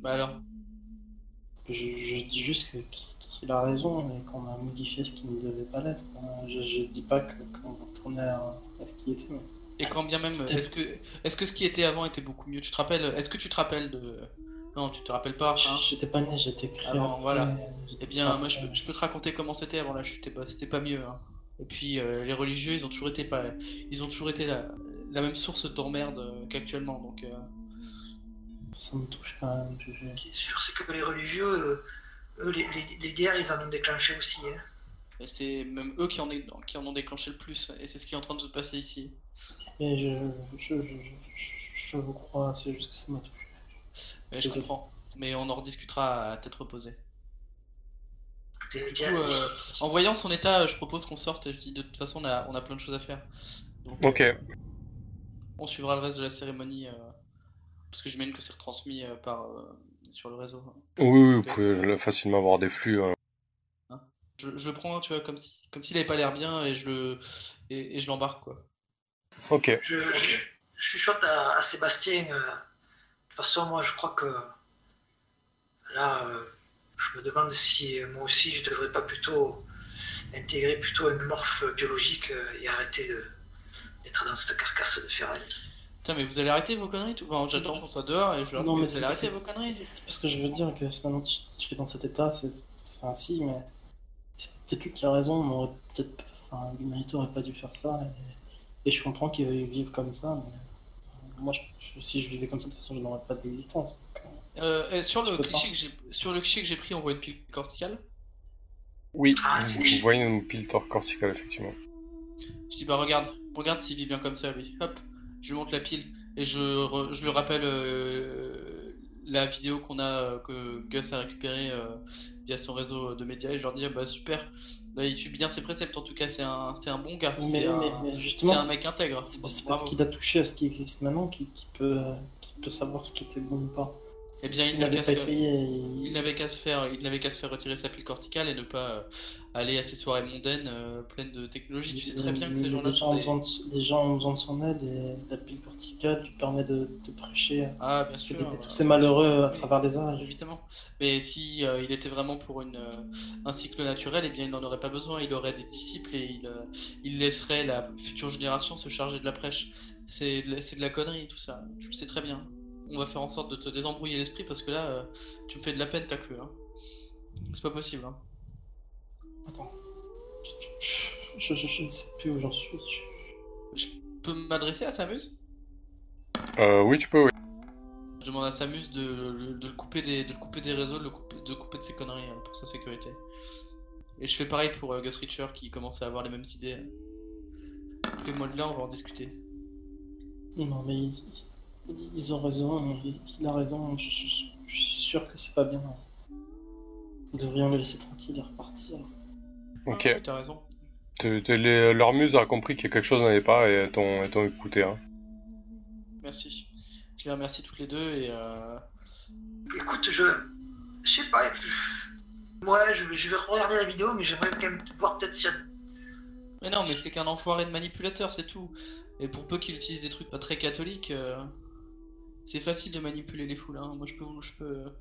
Bah alors? Je, dis juste qu'il a raison et qu'on a modifié ce qui ne devait pas l'être. Je, dis pas qu'on retournait à, à, ce qui était. Mais... Et quand bien même, est-ce que, est-ce que ce qui était avant était beaucoup mieux? Tu te rappelles Est-ce que tu te rappelles de Non, tu te rappelles pas. Hein? j'étais pas né, j'étais créé. Avant, voilà. Eh bien, moi, je peux, te raconter comment c'était avant la chute. C'était pas mieux. Hein. Et puis, euh, les religieux, ils ont toujours été pas, ils ont toujours été la, la même source d'emmerde euh, qu'actuellement. Donc. Euh. Ça me touche quand même. Ce qui est sûr, c'est que les religieux, eux, les, les, guerres, ils en ont déclenché aussi. Hein. Et c'est même eux qui en, qui en ont déclenché le plus. Et c'est ce qui est en train de se passer ici. Et je, je, je, je, vous crois, c'est juste que ça m'a touché. je comprends, mais on en rediscutera à tête reposée. Du coup, euh, en voyant son état, je propose qu'on sorte. Je dis de toute façon, on a, on a plein de choses à faire. ok. Euh, on suivra le reste de la cérémonie euh, parce que je mène que c'est retransmis par sur le réseau. Oui, oui vous pouvez facilement avoir des flux. Hein. Hein je, je, le prends, tu vois, comme si, comme s'il avait pas l'air bien et je le, et, et je l'embarque quoi. Ok. Je, je, chuchote à, Sébastien. Euh, de toute façon, moi, je crois que là, euh, je me demande si moi aussi, je devrais pas plutôt intégrer plutôt un morphe biologique euh, et arrêter d'être dans cette carcasse de ferraille. Putain, mais vous allez arrêter vos conneries tout bon, J'attends qu'on soit dehors et je leur dis vous allez arrêter vos conneries. C'est parce que je veux dire que maintenant tu es dans cet état, c'est ainsi, mais c'est peut-être lui qui a raison, mais peut-être. Enfin, l'humanité aurait pas dû faire ça. Et je comprends qu'ils vivent comme ça, mais moi, si je vivais comme ça, de toute façon, je n'aurais pas d'existence. Euh, sur, le cliché que j'ai, sur le cliché que j'ai pris, on voit une pile corticale? Oui, ah, vous voyez une pile corticale, effectivement. Je dis, bah regarde, regarde s'il vit bien comme ça, lui. Hop, je lui montre la pile et je, je lui rappelle euh, la vidéo qu'on a, euh, que Gus a récupérée via son réseau de médias et je leur dis, bah super, bah, il suit bien ses préceptes, en tout cas, c'est un, un bon gars. C'est un, mec intègre. C'est parce qu'il a touché à ce qui existe maintenant qu'il peut, peut savoir ce qui était bon ou pas. Eh bien, il n'avait qu'à se, faire, il n'avait qu'à se faire retirer sa pile corticale et ne pas euh, aller à ces soirées mondaines euh, pleines de technologie. Tu sais très bien que ces gens-là sont des... gens ont besoin de son aide et la pile corticale lui permet de, de prêcher. Ah, bien sûr. tous ces malheureux à travers les âges. Évidemment. Mais si euh, il était vraiment pour une, un cycle naturel, eh bien, il n'en aurait pas besoin. Il aurait des disciples et il, il laisserait la future génération se charger de la prêche. C'est de, de la connerie, tout ça. Tu le sais très bien on va faire en sorte de te désembrouiller l'esprit parce que là, euh, tu me fais de la peine, ta queue. Hein. C'est pas possible. Hein. Attends. Je, ne sais plus où j'en suis. Je peux m'adresser à Samus? Euh, oui, tu peux, oui. Je demande à Samus de, le, couper des, de couper des réseaux, de le couper, de, couper de ses conneries hein, pour sa sécurité. Et je fais pareil pour euh, Gus Richer qui commence à avoir les mêmes idées. Fais-moi de là, on va en discuter. Non, mais ils ont raison, il a raison, je, suis sûr que c'est pas bien. Nous devrions les laisser tranquilles et repartir. Ok. Ah, t'as raison. leur muse a compris que quelque chose n'allait pas et t'ont écouté. Hein. Merci. Je les remercie toutes les deux et. Euh... Écoute, je. Je sais pas. Ouais, je, je, vais regarder la vidéo, mais j'aimerais quand même voir peut-être si. Mais non, mais c'est qu'un enfoiré de manipulateur, c'est tout. Et pour peu qu'il utilise des trucs pas très catholiques, euh, c'est facile de manipuler les foules. Hein. Moi, je peux, je peux,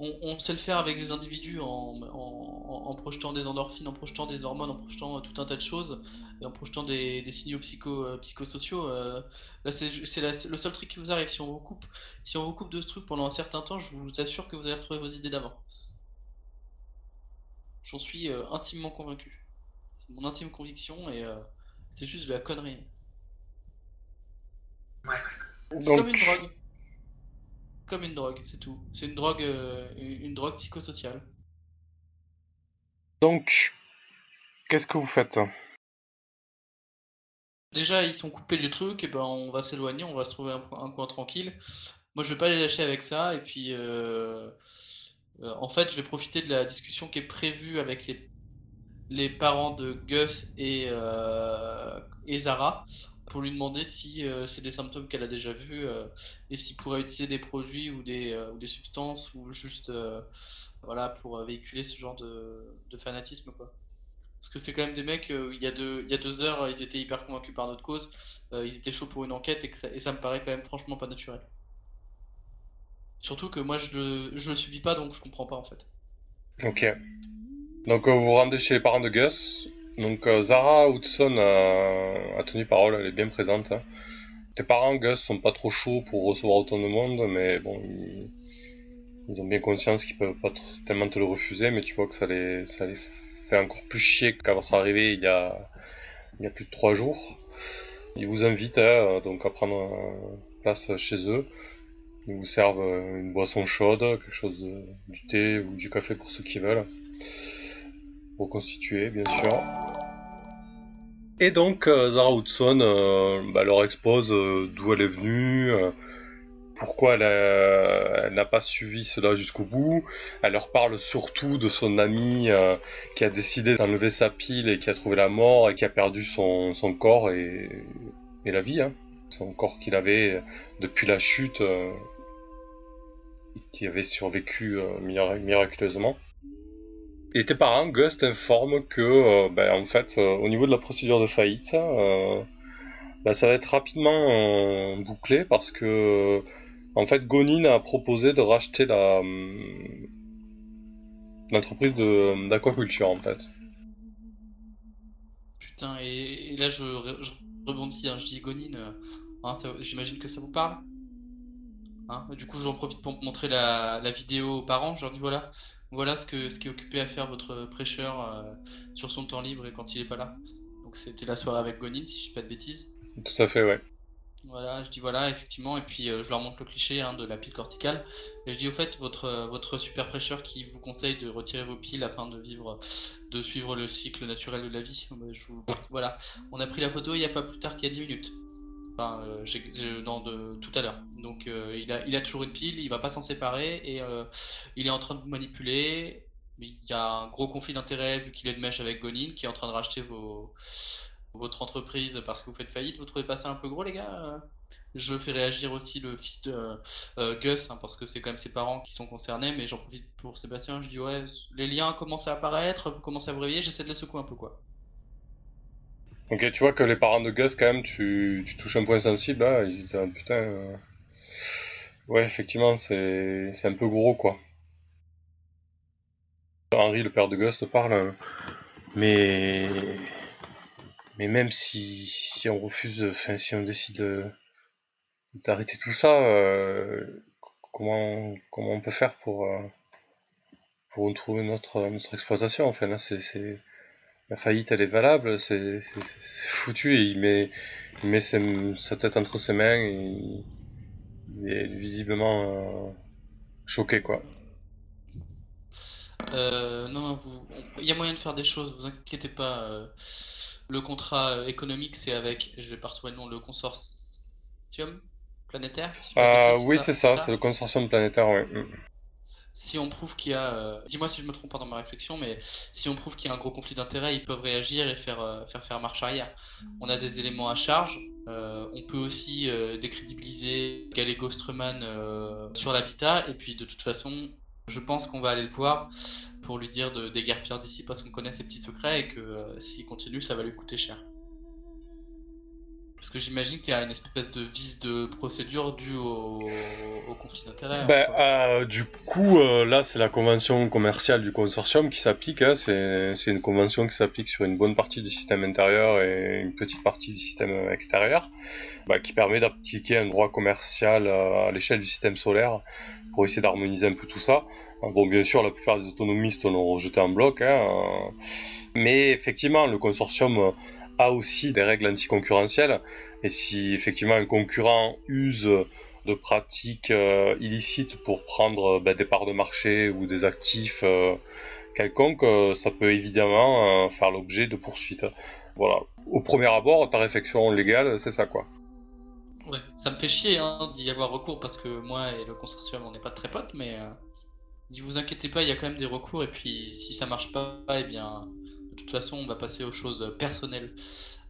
on, sait le faire avec des individus en, projetant des endorphines, en projetant des hormones, en projetant tout un tas de choses, et en projetant des, signaux psycho, euh, psychosociaux. Euh, là, c'est le seul truc qui vous arrive. Si on vous coupe, si on vous coupe de ce truc pendant un certain temps, je vous assure que vous allez retrouver vos idées d'avant. J'en suis euh, intimement convaincu. C'est mon intime conviction et c'est juste de la connerie. C'est comme une drogue comme une drogue, c'est tout. C'est une drogue, euh, une drogue psychosociale. Donc, qu'est-ce que vous faites? Déjà, ils sont coupés du truc, et ben on va s'éloigner, on va se trouver un, coin tranquille. Moi, je vais pas les lâcher avec ça, et puis euh, euh, en fait, je vais profiter de la discussion qui est prévue avec les, les parents de Gus et, et Zara pour lui demander si euh, c'est des symptômes qu'elle a déjà vus euh, et s'il pourrait utiliser des produits ou des, euh, ou des substances ou juste voilà pour véhiculer ce genre de, de fanatisme quoi. Parce que c'est quand même des mecs, il, y a deux, il y a deux heures, ils étaient hyper convaincus par notre cause, ils étaient chauds pour une enquête et, que ça, et ça me paraît quand même franchement pas naturel. Surtout que moi je, je le subis pas donc je comprends pas en fait. Ok. Donc vous vous rendez chez les parents de Gus, donc euh, Zara Hudson a, tenu parole, elle est bien présente. Hein. Tes parents, Gus, sont pas trop chauds pour recevoir autant de monde, mais bon, ils, ont bien conscience qu'ils peuvent pas tellement te le refuser, mais tu vois que ça les, fait encore plus chier qu'à votre arrivée il y a, plus de trois jours. Ils vous invitent hein, donc à prendre place chez eux. Ils vous servent une boisson chaude, quelque chose du thé ou du café pour ceux qui veulent reconstituer, bien sûr. Et donc, euh, Zara Hudson euh, bah, leur expose euh, d'où elle est venue, pourquoi elle, n'a pas suivi cela jusqu'au bout. Elle leur parle surtout de son ami qui a décidé d'enlever sa pile et qui a trouvé la mort et qui a perdu son, corps et, la vie. Hein. Son corps qu'il avait depuis la chute, qui avait survécu miraculeusement. Et tes parents, Gus, t'informe que, euh, ben, en fait, euh, au niveau de la procédure de faillite, euh, ben, ça va être rapidement bouclé parce que, en fait, Gonin a proposé de racheter la l'entreprise d'aquaculture, en fait. Putain, et, là, je, rebondis, hein, je dis Gonin, hein, j'imagine que ça vous parle hein du coup, j'en profite pour montrer la, la, vidéo aux parents. Je leur dis voilà, voilà ce, que, ce qui est occupé à faire votre prêcheur euh, sur son temps libre et quand il est pas là. Donc c'était la soirée avec Gonin, si je dis pas de bêtises. Tout à fait, ouais. Voilà, je dis voilà, effectivement, et puis euh, je leur montre le cliché hein, de la pile corticale. Et je dis au fait, votre, euh, votre super prêcheur qui vous conseille de retirer vos piles afin de vivre, de suivre le cycle naturel de la vie. Je vous... Voilà, on a pris la photo il n'y a pas plus tard qu'il y a 10 minutes. Enfin, euh, non, de tout à l'heure. Donc, euh, il, a, il a toujours une pile, il va pas s'en séparer et euh, il est en train de vous manipuler. Il y a un gros conflit d'intérêts vu qu'il est de mèche avec Gonin qui est en train de racheter vos, votre entreprise parce que vous faites faillite. Vous trouvez pas ça un peu gros, les gars Je fais réagir aussi le fils de Gus hein, parce que c'est quand même ses parents qui sont concernés. Mais j'en profite pour Sébastien. Je dis ouais, les liens commencent à apparaître, vous commencez à vous réveiller. J'essaie de les secouer un peu quoi. Ok, tu vois que les parents de Gus, quand même, tu, touches un point sensible, là, ils disent, ah, putain, euh, ouais, effectivement, c'est, c'est un peu gros, quoi. Henri, le père de Gus, te parle, mais, mais même si, si on refuse, enfin, si on décide d'arrêter tout ça, euh, comment, comment on peut faire pour, euh, pour retrouver notre, notre exploitation, enfin, là, c'est, la faillite elle est valable, c'est foutu et il met, il met sa tête entre ses mains et il est visiblement euh, choqué quoi. Euh, non, non, vous, il y a moyen de faire des choses, vous inquiétez pas. Euh, le contrat économique c'est avec, je vais pas retrouver le nom, le consortium planétaire. Ah oui, c'est ça, c'est le consortium planétaire, oui. Si on prouve qu'il y a, euh, dis-moi si je me trompe pas dans ma réflexion, mais si on prouve qu'il y a un gros conflit d'intérêts, ils peuvent réagir et faire, euh, faire marche arrière. On a des éléments à charge, on peut aussi décrédibiliser Gallego Streman sur l'habitat, et puis de toute façon, je pense qu'on va aller le voir pour lui dire de déguerpir d'ici parce qu'on connaît ses petits secrets et que s'il continue, ça va lui coûter cher. Que j'imagine qu'il y a une espèce de vice de procédure due au, conflit d'intérêts. Ben, euh, du coup, euh, là, c'est la convention commerciale du consortium qui s'applique. Hein. C'est une convention qui s'applique sur une bonne partie du système intérieur et une petite partie du système extérieur, bah, qui permet d'appliquer un droit commercial euh, à l'échelle du système solaire pour essayer d'harmoniser un peu tout ça. Bon, bien sûr, la plupart des autonomistes l'ont rejeté en bloc, hein, mais effectivement, le consortium a aussi des règles anticoncurrentielles. Et si effectivement un concurrent use de pratiques euh, illicites pour prendre bah, des parts de marché ou des actifs euh, quelconques, euh, ça peut évidemment faire l'objet de poursuites. Voilà. Au premier abord, ta réflexion légale, c'est ça quoi. Ouais, ça me fait chier hein, d'y avoir recours parce que moi et le consortium on n'est pas très potes, mais ne vous inquiétez pas, il y a quand même des recours et puis si ça marche pas, eh bien de toute façon, on va passer aux choses personnelles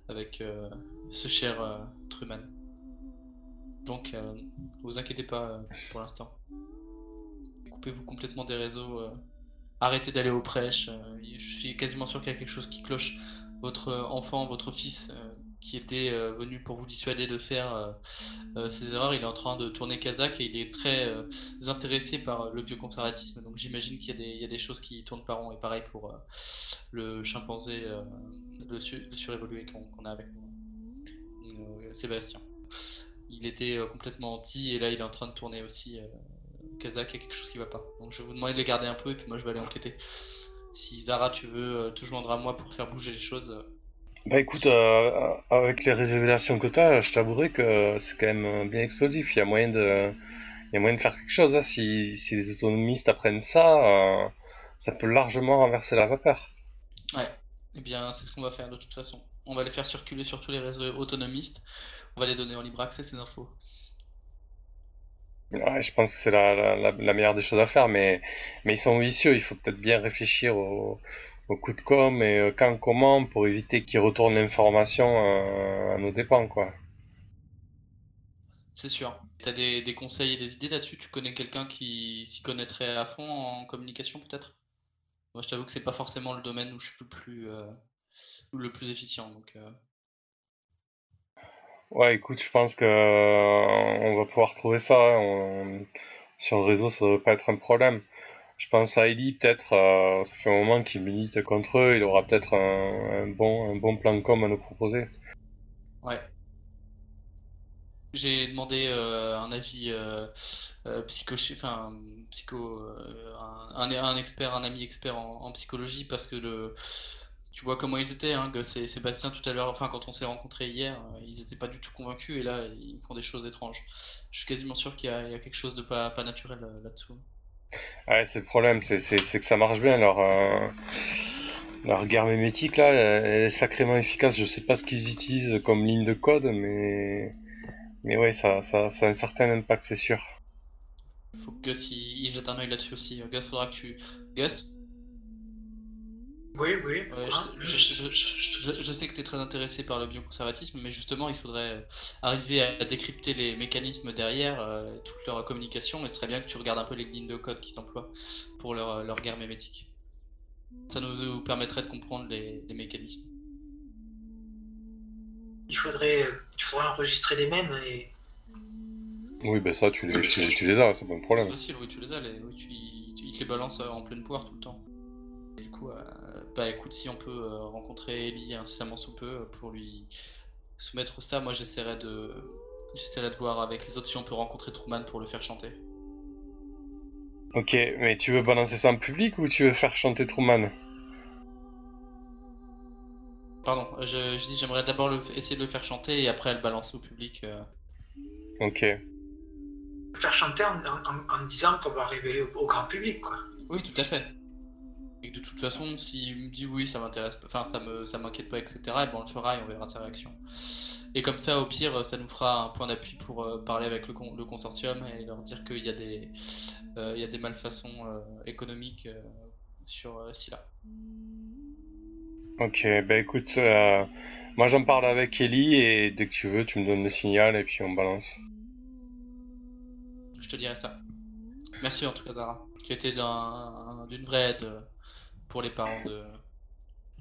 avec euh, ce cher euh, Truman. Donc, euh, vous inquiétez pas pour l'instant. Coupez-vous complètement des réseaux. arrêtez d'aller aux prêches. je suis quasiment sûr qu'il y a quelque chose qui cloche. Votre enfant, votre fils qui était euh, venu pour vous dissuader de faire euh, euh, ces erreurs, il est en train de tourner Kazakh et il est très intéressé par le bioconservatisme. Donc j'imagine qu'il y, a des choses qui tournent par rond. Et pareil pour le chimpanzé, le, surévolué qu'on a avec nous, Sébastien. Il était complètement anti et là il est en train de tourner aussi. Kazakh, il y a quelque chose qui va pas. Donc je vais vous demander de les garder un peu et puis moi je vais aller enquêter. Si Zara, tu veux te joindre à moi pour faire bouger les choses, bah écoute, euh, avec les révélations que tu as, je t'avouerai que c'est quand même bien explosif. Il y a moyen de, il y a moyen de faire quelque chose. Hein. Si, si les autonomistes apprennent ça, euh, ça peut largement renverser la vapeur. Ouais, et eh bien c'est ce qu'on va faire de toute façon. On va les faire circuler sur tous les réseaux autonomistes. On va les donner en libre accès ces infos. Ouais, je pense que c'est la, la, la, meilleure des choses à faire, mais, mais ils sont vicieux. Il faut peut-être bien réfléchir au au coup de com et euh, quand comment pour éviter qu'ils retournent l'information euh, à nos dépens quoi. C'est sûr. Tu as des, conseils et des idées là-dessus? Tu connais quelqu'un qui s'y connaîtrait à fond en communication peut-être? Moi je t'avoue que c'est pas forcément le domaine où je suis le plus, euh, le plus efficient. Donc, Ouais écoute je pense que on va pouvoir trouver ça. Hein. Sur le réseau ça ne pas être un problème. Je pense à Eli, peut-être, euh, ça fait un moment qu'il milite contre eux, il aura peut-être un, bon, un bon plan com à nous proposer. Ouais. J'ai demandé euh, un avis euh, psycho, enfin, psycho, un, expert, un ami expert en, psychologie, parce que tu vois comment ils étaient, hein, c'est Sébastien tout à l'heure, enfin quand on s'est rencontrés hier, ils n'étaient pas du tout convaincus et là ils font des choses étranges. Je suis quasiment sûr qu'il y, a quelque chose de pas, naturel là-dessous. Ouais, c'est le problème, c'est que ça marche bien. Leur, euh, leur guerre mémétique, là, elle est sacrément efficace. Je sais pas ce qu'ils utilisent comme ligne de code, mais, mais ouais, ça, ça, a un certain impact, c'est sûr. Faut que Gus il, jette un oeil là-dessus aussi. Gus, faudra que tu. Gus oui, oui. je, sais que tu es très intéressé par le bioconservatisme, mais justement, il faudrait arriver à décrypter les mécanismes derrière euh, toute leur communication, et ce serait bien que tu regardes un peu les lignes de code qu'ils emploient pour leur, leur, guerre mémétique. Ça nous permettrait de comprendre les, mécanismes. Il faudrait, tu faudrait enregistrer les mêmes et. Oui, ben ça, tu les, tu, les as, c'est pas un problème. C'est facile, oui, tu les as, les, oui, tu, ils te les balancent en pleine poire tout le temps. Et du coup, euh, bah écoute, si on peut euh, rencontrer Ellie incessamment sous peu euh, pour lui soumettre ça, moi j'essaierai de j'essaierai de voir avec les autres si on peut rencontrer Truman pour le faire chanter. Ok, mais tu veux balancer ça en public ou tu veux faire chanter Truman? Pardon, je, dis j'aimerais d'abord essayer de le faire chanter et après le balancer au public. Euh. Ok. Faire chanter en, disant qu'on va révéler au grand public, quoi. Oui, tout à fait. Et de toute façon, s'il me dit oui, ça m'intéresse, enfin ça me ça m'inquiète pas, etc. Et ben on le fera et on verra sa réaction. Et comme ça, au pire, ça nous fera un point d'appui pour euh, parler avec le, le, consortium et leur dire qu'il y a des euh, il y a des malfaçons euh, économiques sur Scylla. Ok, bah écoute, Moi j'en parle avec Ellie et dès que tu veux, tu me donnes le signal et puis on balance. Je te dirai ça. Merci en tout cas, Zara. Tu été d'une vraie aide pour les parents de,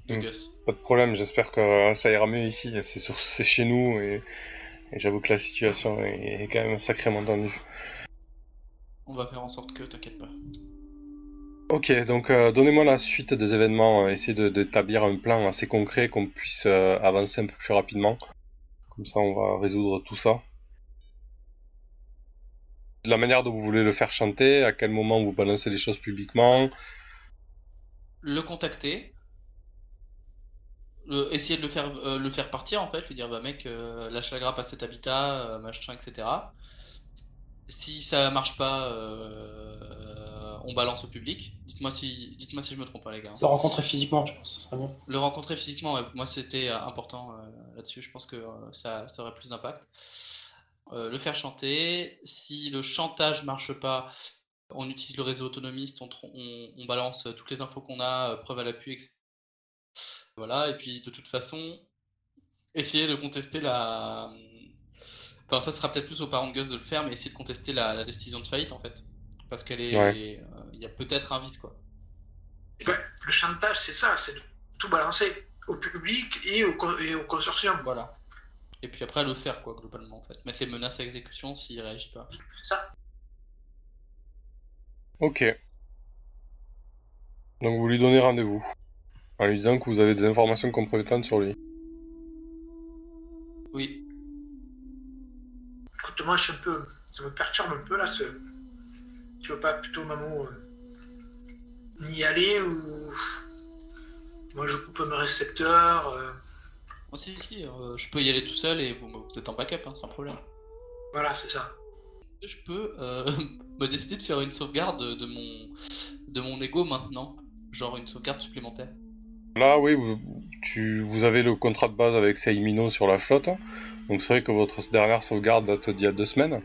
de mm. Gus. Pas de problème, j'espère que ça ira mieux ici. C'est chez nous et, j'avoue que la situation est, quand même sacrément tendue. On va faire en sorte que, t'inquiète pas. Ok, donc euh, donnez-moi la suite des événements, essayez d'établir un plan assez concret qu'on puisse euh, avancer un peu plus rapidement. Comme ça, on va résoudre tout ça. La manière dont vous voulez le faire chanter, à quel moment vous balancez les choses publiquement. Le contacter. essayer de le faire, euh, le faire partir en fait, lui dire bah mec, lâche la grappe à cet habitat, machin, etc. Si ça marche pas, on balance au public. Dites-moi si, dites-moi si je me trompe pas, les gars. Le rencontrer physiquement, je pense que ce serait mieux. Le rencontrer physiquement, moi c'était euh, important euh, là-dessus. Je pense que euh, ça, ça, aurait plus d'impact. le faire chanter. Si le chantage marche pas, on utilise le réseau autonomiste, on, on, balance toutes les infos qu'on a, preuve à l'appui, etc. Voilà, et puis de toute façon, essayer de contester la. Enfin, ça sera peut-être plus aux parents de Gus de le faire, mais essayer de contester la décision de faillite en fait parce qu'elle est, euh, il y a peut-être un vice quoi. le chantage, c'est ça, c'est tout balancer au public et au, consortium. Voilà. Et puis après le faire quoi globalement en fait, mettre les menaces à exécution s'il réagit pas. C'est ça. Ok. Donc vous lui donnez rendez-vous en lui disant que vous avez des informations compromettantes sur lui. Oui. Écoute, moi je suis un peu, ça me perturbe un peu là ce tu veux pas plutôt, maman, n'y euh, aller ou. Moi, je coupe mes récepteurs. Euh... Oh, si, si, euh, je peux y aller tout seul et vous, vous êtes en backup, hein, sans problème. Voilà, c'est ça. Je peux euh, me décider de faire une sauvegarde de mon, de mon ego maintenant. Genre une sauvegarde supplémentaire. Là, oui, vous, tu, vous avez le contrat de base avec Seimino sur la flotte. Donc c'est vrai que votre dernière sauvegarde date d'il y a deux semaines.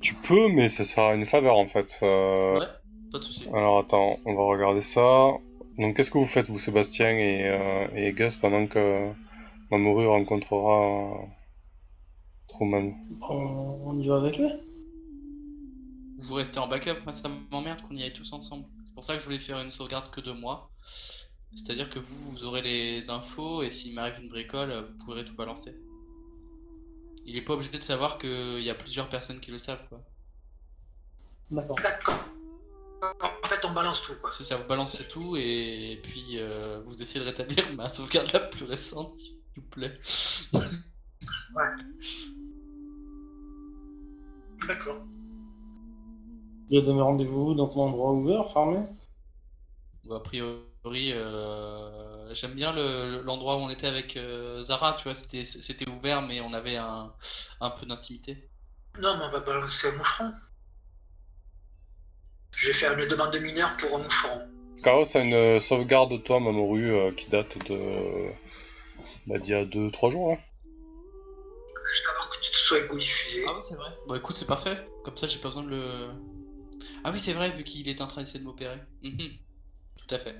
Tu peux, mais ça sera une faveur en fait. Euh, ouais, pas de soucis. Alors attends, on va regarder ça. Donc qu'est-ce que vous faites, vous, Sébastien et, euh, et Gus, pendant que Mamoru rencontrera Truman? On... y va avec lui? Vous restez en backup, moi ça m'emmerde qu'on y aille tous ensemble. C'est pour ça que je voulais faire une sauvegarde que de moi. C'est-à-dire que vous, vous aurez les infos et s'il m'arrive une bricole, vous pourrez tout balancer. Il est pas obligé de savoir qu'il y a plusieurs personnes qui le savent, quoi. D'accord. En fait, on balance tout, quoi. C'est ça, vous balancez tout et puis euh, vous essayez de rétablir ma sauvegarde la plus récente, s'il vous plaît. Il y a donné rendez-vous dans ton endroit ouvert, fermé Bon, a priori, euh j'aime bien l'endroit où on était avec euh, Zara, tu vois, c'était ouvert, mais on avait un, un peu d'intimité. Non, mais on va balancer un moucheron. Je vais faire une demande de mineur pour un moucheron. Chaos a une sauvegarde de toi, Mamoru, euh, qui date de. Bah, d'il y a 2-3 jours. Hein. Juste avant que tu te sois diffusé. Ah oui, c'est vrai. Bon, écoute, c'est parfait. Comme ça, j'ai pas besoin de le. Ah oui, c'est vrai, vu qu'il est en train d'essayer de m'opérer. Mhm. Tout à fait.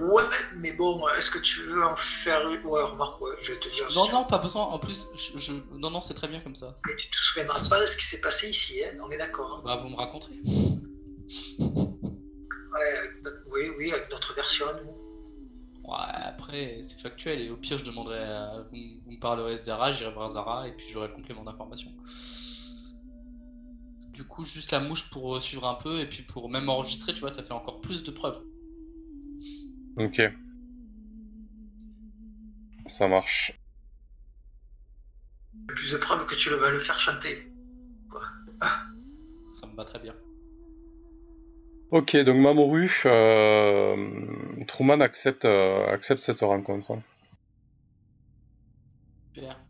Ouais, mais bon, est-ce que tu veux en faire une? Ouais, remarque, ouais, je vais te dire. Non, non, pas besoin. En plus, je, non, non, c'est très bien comme ça. Mais tu te souviendras pas de ce qui s'est passé ici, hein on est d'accord. Hein bah, vous me raconterez. Ouais, oui, oui, avec notre version, Ouais, après, c'est factuel, et au pire, je demanderai à... vous, vous me parlerez de Zara, j'irai voir Zara, et puis j'aurai le complément d'information. Du coup, juste la mouche pour suivre un peu, et puis pour même enregistrer, tu vois, ça fait encore plus de preuves. Ok. Ça marche. Plus de preuves que tu vas le faire chanter. Quoi. Ah. Ça me va très bien. Ok, donc Mamoru, euh, Truman accepte, euh, accepte cette rencontre. Super.